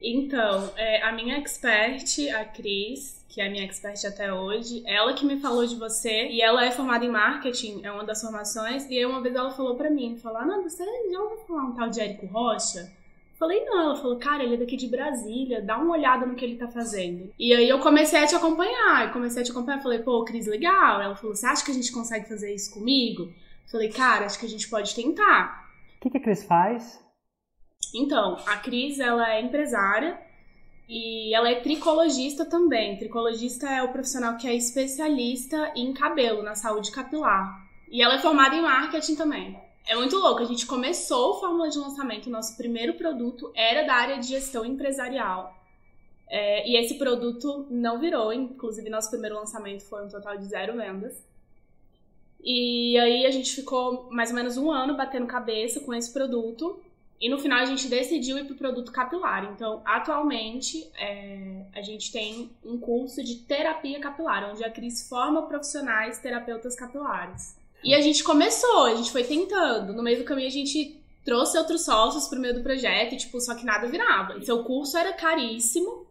Então, é, a minha expert, a Cris, que é a minha expert até hoje, ela que me falou de você, e ela é formada em marketing, é uma das formações, e aí uma vez ela falou pra mim, falou, ah, você já ouviu falar um tal de Érico Rocha? Falei, não. Ela falou, cara, ele é daqui de Brasília, dá uma olhada no que ele tá fazendo. E aí eu comecei a te acompanhar. E comecei a te acompanhar. Falei, pô, Cris, legal. Ela falou, você acha que a gente consegue fazer isso comigo? Falei, cara, acho que a gente pode tentar. O que, que a Cris faz? Então, a Cris, ela é empresária e ela é tricologista também. Tricologista é o profissional que é especialista em cabelo, na saúde capilar. E ela é formada em marketing também. É muito louco. A gente começou o Fórmula de Lançamento, nosso primeiro produto era da área de gestão empresarial. É, e esse produto não virou, inclusive nosso primeiro lançamento foi um total de zero vendas. E aí a gente ficou mais ou menos um ano batendo cabeça com esse produto. E no final a gente decidiu ir para o produto capilar. Então, atualmente, é, a gente tem um curso de terapia capilar, onde a Cris forma profissionais terapeutas capilares. E a gente começou, a gente foi tentando. No meio do caminho a gente trouxe outros sócios pro meio do projeto, e, tipo, só que nada virava. E seu curso era caríssimo.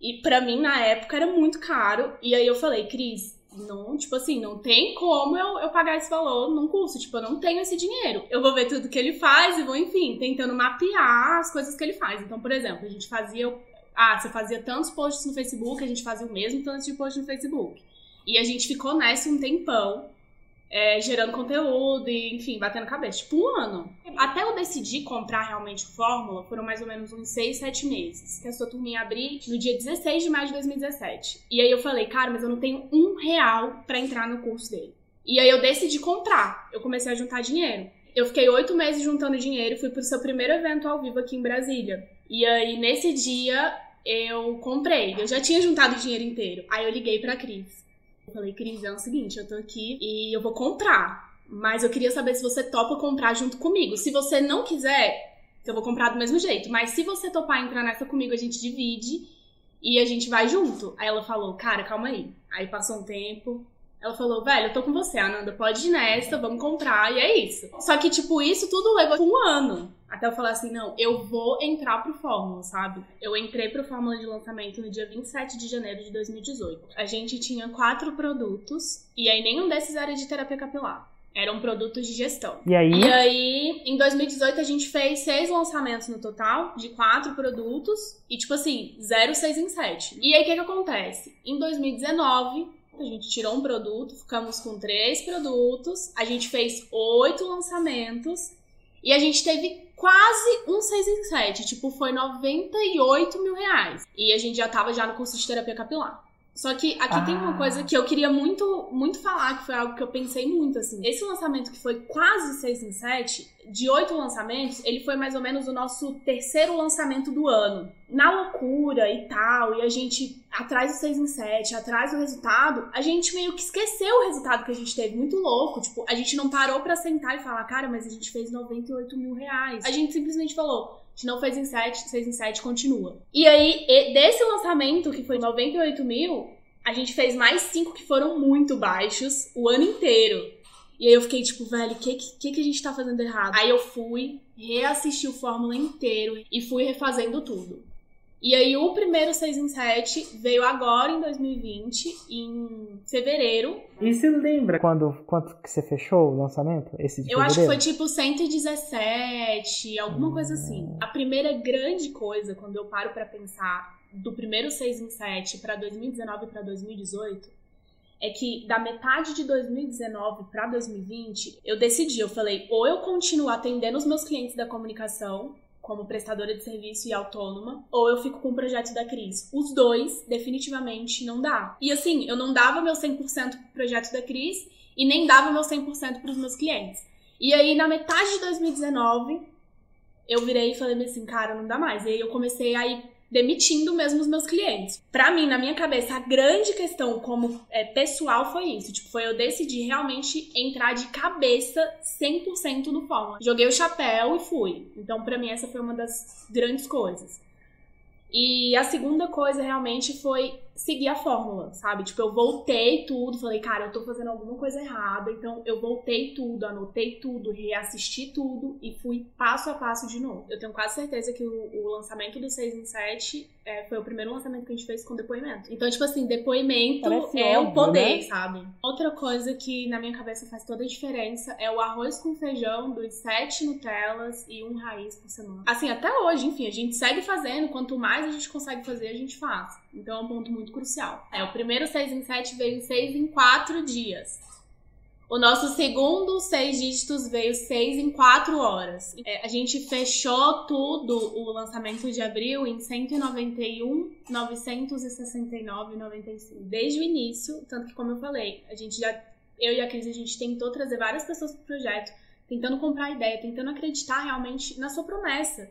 E para mim, na época, era muito caro. E aí eu falei, Cris, não, tipo assim, não tem como eu, eu pagar esse valor num curso. Tipo, eu não tenho esse dinheiro. Eu vou ver tudo que ele faz e vou, enfim, tentando mapear as coisas que ele faz. Então, por exemplo, a gente fazia. Ah, você fazia tantos posts no Facebook, a gente fazia o mesmo tanto de post no Facebook. E a gente ficou nessa um tempão é, gerando conteúdo e, enfim, batendo cabeça. Tipo, um ano. Até eu decidir comprar realmente Fórmula, foram mais ou menos uns seis, sete meses. Que a sua turminha abrir no dia 16 de maio de 2017. E aí eu falei, cara, mas eu não tenho um real para entrar no curso dele. E aí eu decidi comprar. Eu comecei a juntar dinheiro. Eu fiquei oito meses juntando dinheiro, fui pro seu primeiro evento ao vivo aqui em Brasília. E aí, nesse dia, eu comprei. Eu já tinha juntado o dinheiro inteiro. Aí eu liguei pra Cris. Eu falei, Cris, é o seguinte, eu tô aqui e eu vou comprar. Mas eu queria saber se você topa comprar junto comigo. Se você não quiser, eu vou comprar do mesmo jeito. Mas se você topar entrar nessa comigo, a gente divide e a gente vai junto. Aí ela falou, cara, calma aí. Aí passou um tempo, ela falou, velho, eu tô com você, Ananda, pode ir nessa, vamos comprar, e é isso. Só que, tipo, isso tudo levou um ano. Até eu falar assim, não, eu vou entrar pro Fórmula, sabe? Eu entrei pro Fórmula de lançamento no dia 27 de janeiro de 2018. A gente tinha quatro produtos, e aí nenhum desses era de terapia capilar. Eram produtos de gestão. E aí? E aí, em 2018, a gente fez seis lançamentos no total, de quatro produtos, e tipo assim, zero, seis em sete. E aí, o que que acontece? Em 2019, a gente tirou um produto, ficamos com três produtos, a gente fez oito lançamentos e a gente teve quase um 6 em 7. Tipo, foi 98 mil reais. E a gente já tava já no curso de terapia capilar. Só que aqui ah. tem uma coisa que eu queria muito, muito falar, que foi algo que eu pensei muito, assim. Esse lançamento que foi quase 6 em 7, de oito lançamentos, ele foi mais ou menos o nosso terceiro lançamento do ano. Na loucura e tal, e a gente atrás do 6 em 7, atrás do resultado, a gente meio que esqueceu o resultado que a gente teve. Muito louco. Tipo, a gente não parou para sentar e falar, cara, mas a gente fez 98 mil reais. A gente simplesmente falou, gente não fez em 7, 6 em 7, continua. E aí, desse lançamento, que foi 98 mil, a gente fez mais 5 que foram muito baixos o ano inteiro. E aí eu fiquei tipo, velho, o que, que, que a gente tá fazendo errado? Aí eu fui, reassisti o Fórmula inteiro e fui refazendo tudo. E aí o primeiro 6 em 7 veio agora em 2020, em fevereiro. E você lembra quando, quanto que você fechou o lançamento? Esse de Eu fevereiro? acho que foi tipo 117, alguma hum. coisa assim. A primeira grande coisa, quando eu paro para pensar do primeiro 6 em 7 para 2019 para 2018, é que da metade de 2019 para 2020, eu decidi, eu falei, ou eu continuo atendendo os meus clientes da comunicação, como prestadora de serviço e autônoma, ou eu fico com o projeto da Cris. Os dois, definitivamente, não dá. E assim, eu não dava meu 100% pro projeto da Cris e nem dava meu 100% pros meus clientes. E aí, na metade de 2019, eu virei e falei assim, cara, não dá mais. E aí eu comecei a ir demitindo mesmo os meus clientes. Para mim, na minha cabeça, a grande questão como é, pessoal foi isso. Tipo, foi eu decidir realmente entrar de cabeça 100% no Fórmula. Joguei o chapéu e fui. Então, para mim, essa foi uma das grandes coisas. E a segunda coisa realmente foi seguir a fórmula, sabe? Tipo, eu voltei tudo, falei, cara, eu tô fazendo alguma coisa errada, então eu voltei tudo, anotei tudo, reassisti tudo e fui passo a passo de novo. Eu tenho quase certeza que o, o lançamento do 6 em 7 é, foi o primeiro lançamento que a gente fez com depoimento. Então, tipo assim, depoimento Parece é óbvio, o poder, né? sabe? Outra coisa que na minha cabeça faz toda a diferença é o arroz com feijão dos 7 Nutellas e um raiz por semana. Assim, até hoje, enfim, a gente segue fazendo, quanto mais a gente consegue fazer, a gente faz. Então é um ponto muito crucial. É, o primeiro 6 em 7 veio 6 em 4 dias. O nosso segundo seis dígitos veio seis em quatro horas. É, a gente fechou tudo, o lançamento de abril, em 191, 969, 95. Desde o início, tanto que, como eu falei, a gente já, eu e a Cris, a gente tentou trazer várias pessoas pro projeto, tentando comprar ideia, tentando acreditar realmente na sua promessa.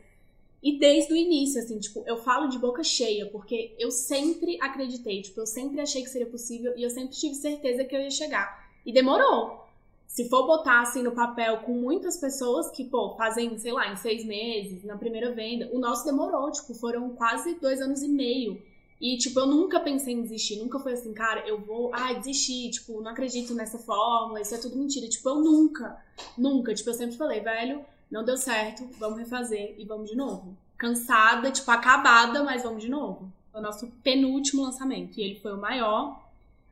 E desde o início, assim, tipo, eu falo de boca cheia, porque eu sempre acreditei, tipo, eu sempre achei que seria possível e eu sempre tive certeza que eu ia chegar. E demorou. Se for botar assim no papel com muitas pessoas que, pô, fazem, sei lá, em seis meses, na primeira venda, o nosso demorou, tipo, foram quase dois anos e meio. E, tipo, eu nunca pensei em desistir, nunca foi assim, cara, eu vou, ah, desistir, tipo, não acredito nessa fórmula, isso é tudo mentira. Tipo, eu nunca, nunca, tipo, eu sempre falei, velho, não deu certo, vamos refazer e vamos de novo. Cansada, tipo, acabada, mas vamos de novo. Foi o nosso penúltimo lançamento. E ele foi o maior.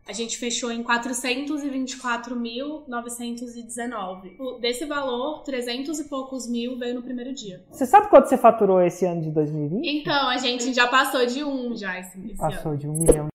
A gente fechou em 424.919. O- Desse valor, 300 e poucos mil veio no primeiro dia. Você sabe quanto você faturou esse ano de 2020? Então, a gente já passou de um já esse, esse ano. Passou de um milhão